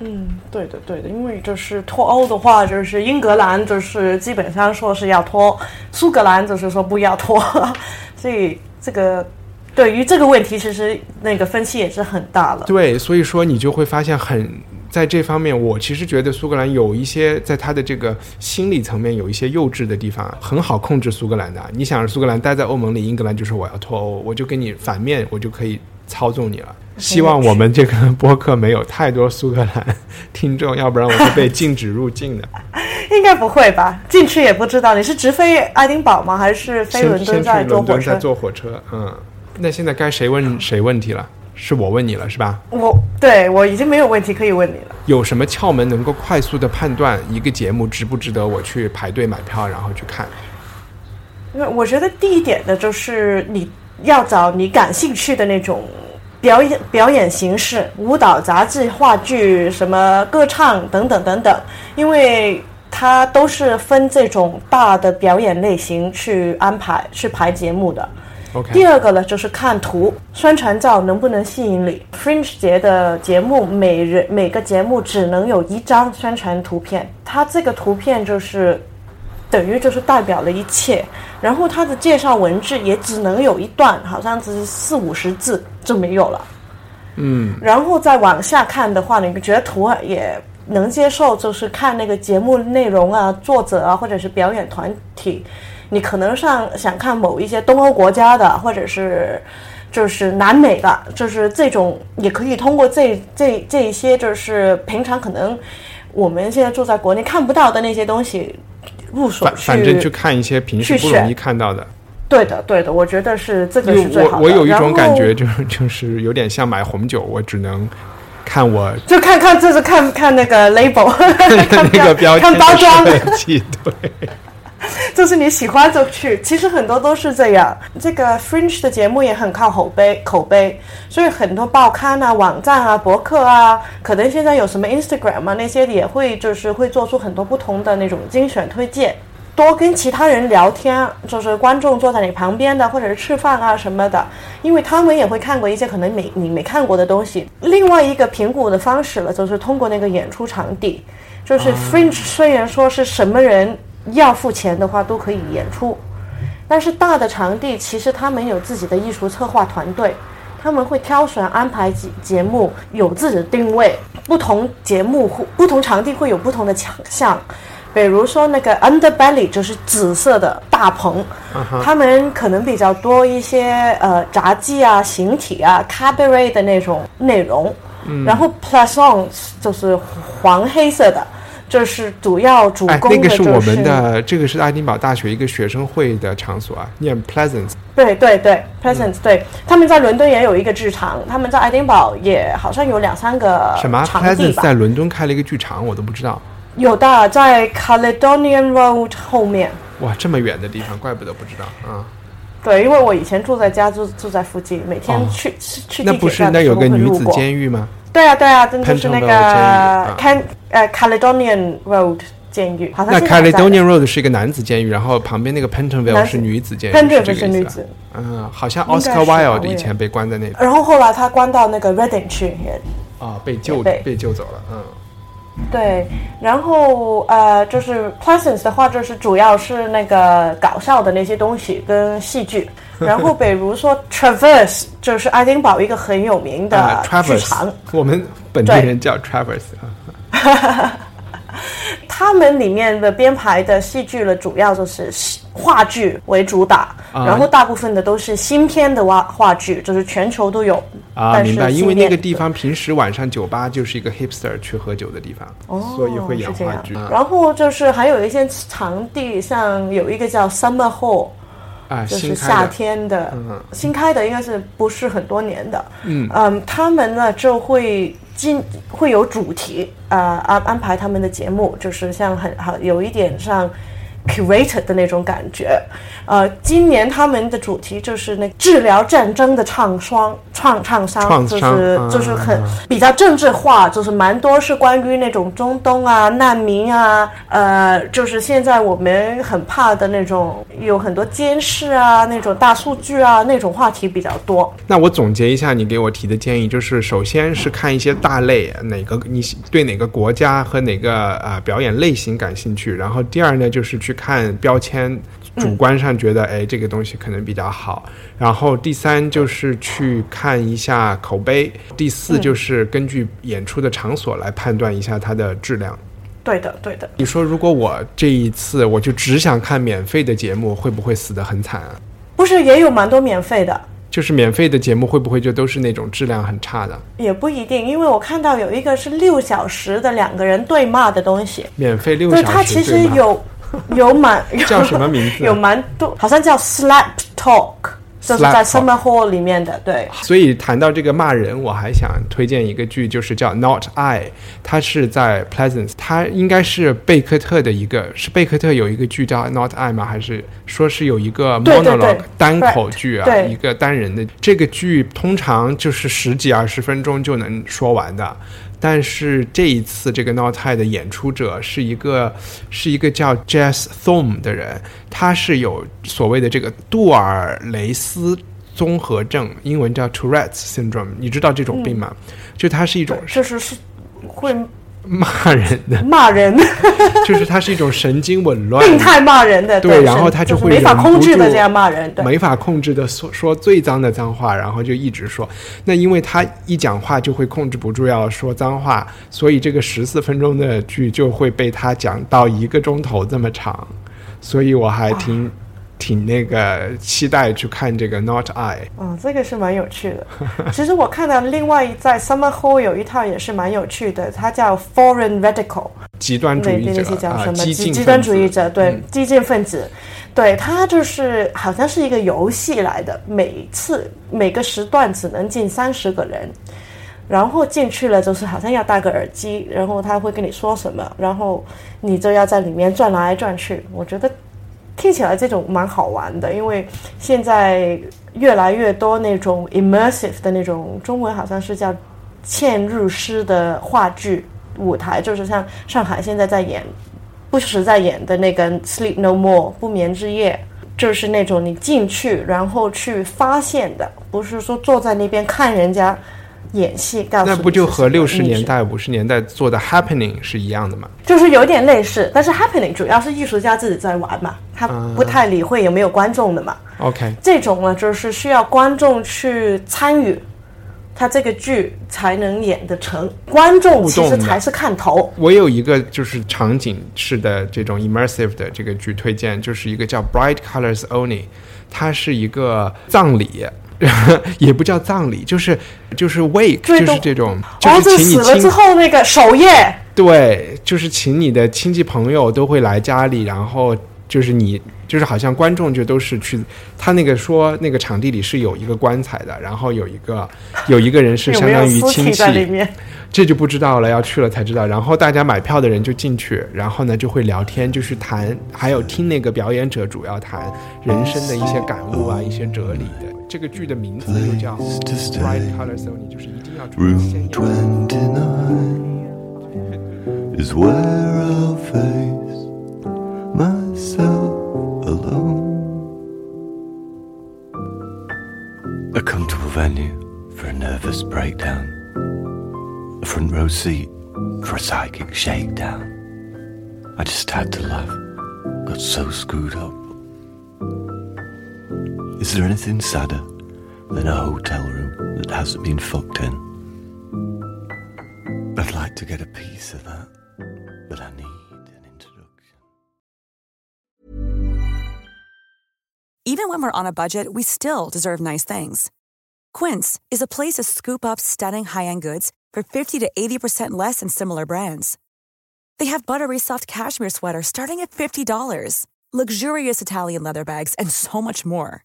Speaker 2: 嗯，对的，对的，因为就是脱欧的话，就是英格兰就是基本上说是要脱，苏格兰就是说不要脱，[LAUGHS] 所以这个对于这个问题，其实那个分歧也是很大了。
Speaker 1: 对，所以说你就会发现很在这方面，我其实觉得苏格兰有一些在他的这个心理层面有一些幼稚的地方，很好控制苏格兰的。你想，苏格兰待在欧盟里，英格兰就是我要脱欧，我就跟你反面，我就可以操纵你了。希望我们这个播客没有太多苏格兰听众，要不然我会被禁止入境的。[LAUGHS]
Speaker 2: 应该不会吧？进去也不知道你是直飞爱丁堡吗？还是飞伦敦在坐火车
Speaker 1: 再？坐火车。嗯，那现在该谁问谁问题了？是我问你了，是吧？
Speaker 2: 我对我已经没有问题可以问你了。
Speaker 1: 有什么窍门能够快速的判断一个节目值不值得我去排队买票，然后去看？
Speaker 2: 因为我觉得第一点呢就是你要找你感兴趣的那种表演表演形式，舞蹈、杂技、话剧、什么歌唱等等等等，因为它都是分这种大的表演类型去安排去排节目的。第二个呢，就是看图，宣传照能不能吸引你。Fringe 节的节目，每人每个节目只能有一张宣传图片，它这个图片就是等于就是代表了一切。然后它的介绍文字也只能有一段，好像只是四五十字就没有了。
Speaker 1: 嗯，
Speaker 2: 然后再往下看的话，你觉得图也能接受，就是看那个节目内容啊、作者啊，或者是表演团体，你可能上想看某一些东欧国家的，或者是就是南美的，就是这种也可以通过这这这一些，就是平常可能我们现在住在国内看不到的那些东西入手
Speaker 1: 反
Speaker 2: 去。
Speaker 1: 反正去看一些平时不容易看到的。
Speaker 2: 对的，对的，我觉得是这个是最好的。
Speaker 1: 为我我有一种感觉，就是就是有点像买红酒，我只能看我 [LAUGHS]
Speaker 2: 就看看，就是看看那个 label，[LAUGHS] 看
Speaker 1: 那个标签
Speaker 2: 看包装，
Speaker 1: 对。[LAUGHS]
Speaker 2: 就是你喜欢就去。其实很多都是这样。这个 Fringe 的节目也很靠口碑，口碑，所以很多报刊啊、网站啊、博客啊，可能现在有什么 Instagram 啊那些也会就是会做出很多不同的那种精选推荐。多跟其他人聊天，就是观众坐在你旁边的，或者是吃饭啊什么的，因为他们也会看过一些可能没你没看过的东西。另外一个评估的方式了，就是通过那个演出场地，就是 Fringe 虽然说是什么人要付钱的话都可以演出，但是大的场地其实他们有自己的艺术策划团队，他们会挑选安排节节目，有自己的定位，不同节目会不同场地会有不同的强项。比如说那个 Underbelly 就是紫色的大棚，他们可能比较多一些呃杂技啊、形体啊、cabaret 的那种内容。然后 Plaisance 就是黄黑色的，就是主要主
Speaker 1: 哎，
Speaker 2: 攻的就是、
Speaker 1: 那个是我们的，这个是爱丁堡大学一个学生会的场所啊，念 Pleasant。
Speaker 2: 对对对，Pleasance，、对，他们在伦敦也有一个剧场，他们在爱丁堡也好像有两三个
Speaker 1: 什么 Pleasant
Speaker 2: 吧
Speaker 1: 在。伦敦开了一个剧场，我都不知道。
Speaker 2: 有的在 Caledonian Road 后面。
Speaker 1: 哇，这么远的地方，怪不得不知道啊。
Speaker 2: 对，因为我以前住在家，住住在附近，每天
Speaker 1: 哦
Speaker 2: 去、去去
Speaker 1: 那不
Speaker 2: 地铁站
Speaker 1: 是那有个女子监狱吗？
Speaker 2: 对啊对啊，真的就是那个
Speaker 1: 啊
Speaker 2: Can 呃 Caledonian Road 监狱，好像
Speaker 1: 那 Caledonian Road 是一个男子监狱，然后旁边那个 Pentonville 是女子监狱思吧
Speaker 2: 是女子。
Speaker 1: 嗯，好像 Oscar Wilde 以前被关在那里
Speaker 2: 然后后来他关到那个 Reading 去，也
Speaker 1: 啊，被救
Speaker 2: 被
Speaker 1: 被救走了。嗯，
Speaker 2: 对，然后呃，就是 Pleasance 的话，就是主要是那个搞笑的那些东西跟戏剧。[LAUGHS] 然后比如说 Traverse，就是爱丁堡一个很有名的
Speaker 1: 啊
Speaker 2: 剧场
Speaker 1: 我们本地人叫 Travers 啊。[LAUGHS]
Speaker 2: 他们里面的编排的戏剧呢，主要就是话剧为主打，
Speaker 1: 啊
Speaker 2: 然后大部分的都是新片的话话剧，就是全球都有。
Speaker 1: 啊，
Speaker 2: 但是
Speaker 1: 明白，因为那个地方平时晚上酒吧就是一个 hipster 去喝酒的地方，所以会演话剧。啊
Speaker 2: 然后就是还有一些场地，像有一个叫 Summer Hall，
Speaker 1: 啊，
Speaker 2: 就是夏天的，
Speaker 1: 嗯。
Speaker 2: 新开的应该是不是很多年的，嗯他们呢就会进会有主题，啊安安排他们的节目，就是像很好有一点像 curated 的那种感觉，呃，今年他们的主题就是那治疗战争的创伤创创伤，就是
Speaker 1: 啊
Speaker 2: 就是很比较政治化，就是蛮多是关于那种中东啊、难民啊，呃，就是现在我们很怕的那种，有很多监视啊、那种大数据啊那种话题比较多。
Speaker 1: 那我总结一下你给我提的建议，就是首先是看一些大类，哪个你对哪个国家和哪个啊、呃表演类型感兴趣，然后第二呢就是去看标签，主观上觉得、哎这个东西可能比较好，然后第三就是去看一下口碑，第四就是根据演出的场所来判断一下它的质量。
Speaker 2: 对的，对的。
Speaker 1: 你说如果我这一次我就只想看免费的节目，会不会死得很惨啊？
Speaker 2: 不是也有蛮多免费的，
Speaker 1: 就是免费的节目会不会就都是那种质量很差的？
Speaker 2: 也不一定，因为我看到有一个是六小时的两个人对骂的东西，
Speaker 1: 免费六，小时，
Speaker 2: 它其实有 [LAUGHS] 有蛮 [LAUGHS]
Speaker 1: 叫什么名字啊 [LAUGHS]
Speaker 2: 有蛮多，好像叫 Slap Talk，就是在 Summer Hall 里面的，对。
Speaker 1: 所以谈到这个骂人，我还想推荐一个剧，就是叫《Not I》，它是在 Pleasance，它应该是贝克特的一个，是贝克特有一个剧叫《Not I》吗？还是说是有一个 monologue 单口剧啊，
Speaker 2: 对
Speaker 1: 一个单人的这个剧，通常就是十几二十分钟就能说完的。但是这一次这个 Not I 的演出者是一个是一个叫 Jess Thom 的人，他是有所谓的这个杜尔雷斯综合症，英文叫 Tourette's syndrome，你知道这种病吗？就它是一种
Speaker 2: 就是是会
Speaker 1: 骂人的，
Speaker 2: 骂人，[LAUGHS]
Speaker 1: 就是他是一种神经紊乱，
Speaker 2: 病态骂人的，
Speaker 1: 对，然后他
Speaker 2: 就
Speaker 1: 会
Speaker 2: 是没法控制的这样骂人，对，
Speaker 1: 没法控制的说说最脏的脏话，然后就一直说。那因为他一讲话就会控制不住要说脏话，所以这个十四分钟的剧就会被他讲到一个钟头这么长，所以我还挺挺那个期待去看这个 Not I。
Speaker 2: 嗯，这个是蛮有趣的。其实我看到另外在 Summer Hall 有一套也是蛮有趣的，它叫 Foreign Radical，
Speaker 1: 极端主
Speaker 2: 那
Speaker 1: 义者
Speaker 2: 那些叫
Speaker 1: 啊，
Speaker 2: 什么
Speaker 1: 激进
Speaker 2: 极端主义者，对，
Speaker 1: 嗯
Speaker 2: 激进分子，对，它就是好像是一个游戏来的，每次每个时段只能进三十个人。然后进去了，就是好像要戴个耳机，然后他会跟你说什么，然后你就要在里面转来转去。我觉得听起来这种蛮好玩的，因为现在越来越多那种 immersive 的那种，中文好像是叫嵌入式的话剧舞台，就是像上海现在在演，不时在演的那个《Sleep No More》不眠之夜。就是那种你进去，然后去发现的，不是说坐在那边看人家演戏，告诉
Speaker 1: 那不就和六十年代、五十年代做的 Happening 是一样的吗？
Speaker 2: 就是有点类似，但是 happening 主要是艺术家自己在玩嘛，他不太理会有没有观众的嘛。
Speaker 1: OK，
Speaker 2: 这种呢，就是需要观众去参与，他这个剧才能演得成。观众其实才是看头。
Speaker 1: 我有一个就是场景式的这种 immersive 的这个剧推荐，就是一个叫 Bright Colors Only，它是一个葬礼。[LAUGHS] 也不叫葬礼，就是就是 wake，就是这种，就是请你
Speaker 2: 死了之后那个守夜，
Speaker 1: 对，就是请你的亲戚朋友都会来家里，然后就是你就是好像观众就都是去他那个说那个场地里是有一个棺材的，然后有一个有一个人是相当于亲戚？这就不知道了，要去了才知道。然后大家买票的人就进去，然后呢就会聊天，就是谈，还有听那个表演者主要谈人生的一些感悟啊，一些哲理的。这个剧的名字又叫《Bright
Speaker 3: Color A comfortable venue for a nervous breakdown. A front row seat for a psychic shakedown. I just had to laugh. Got so screwed up. Is there anything sadder than a hotel room that hasn't been fucked in? I'd like to get a piece of that, but I need an introduction.
Speaker 4: Even when we're on a budget, we still deserve nice things. Quince is a place to scoop up stunning high end goods for 50 to 80% less than similar brands. They have buttery soft cashmere sweaters starting at $50, luxurious Italian leather bags, and so much more.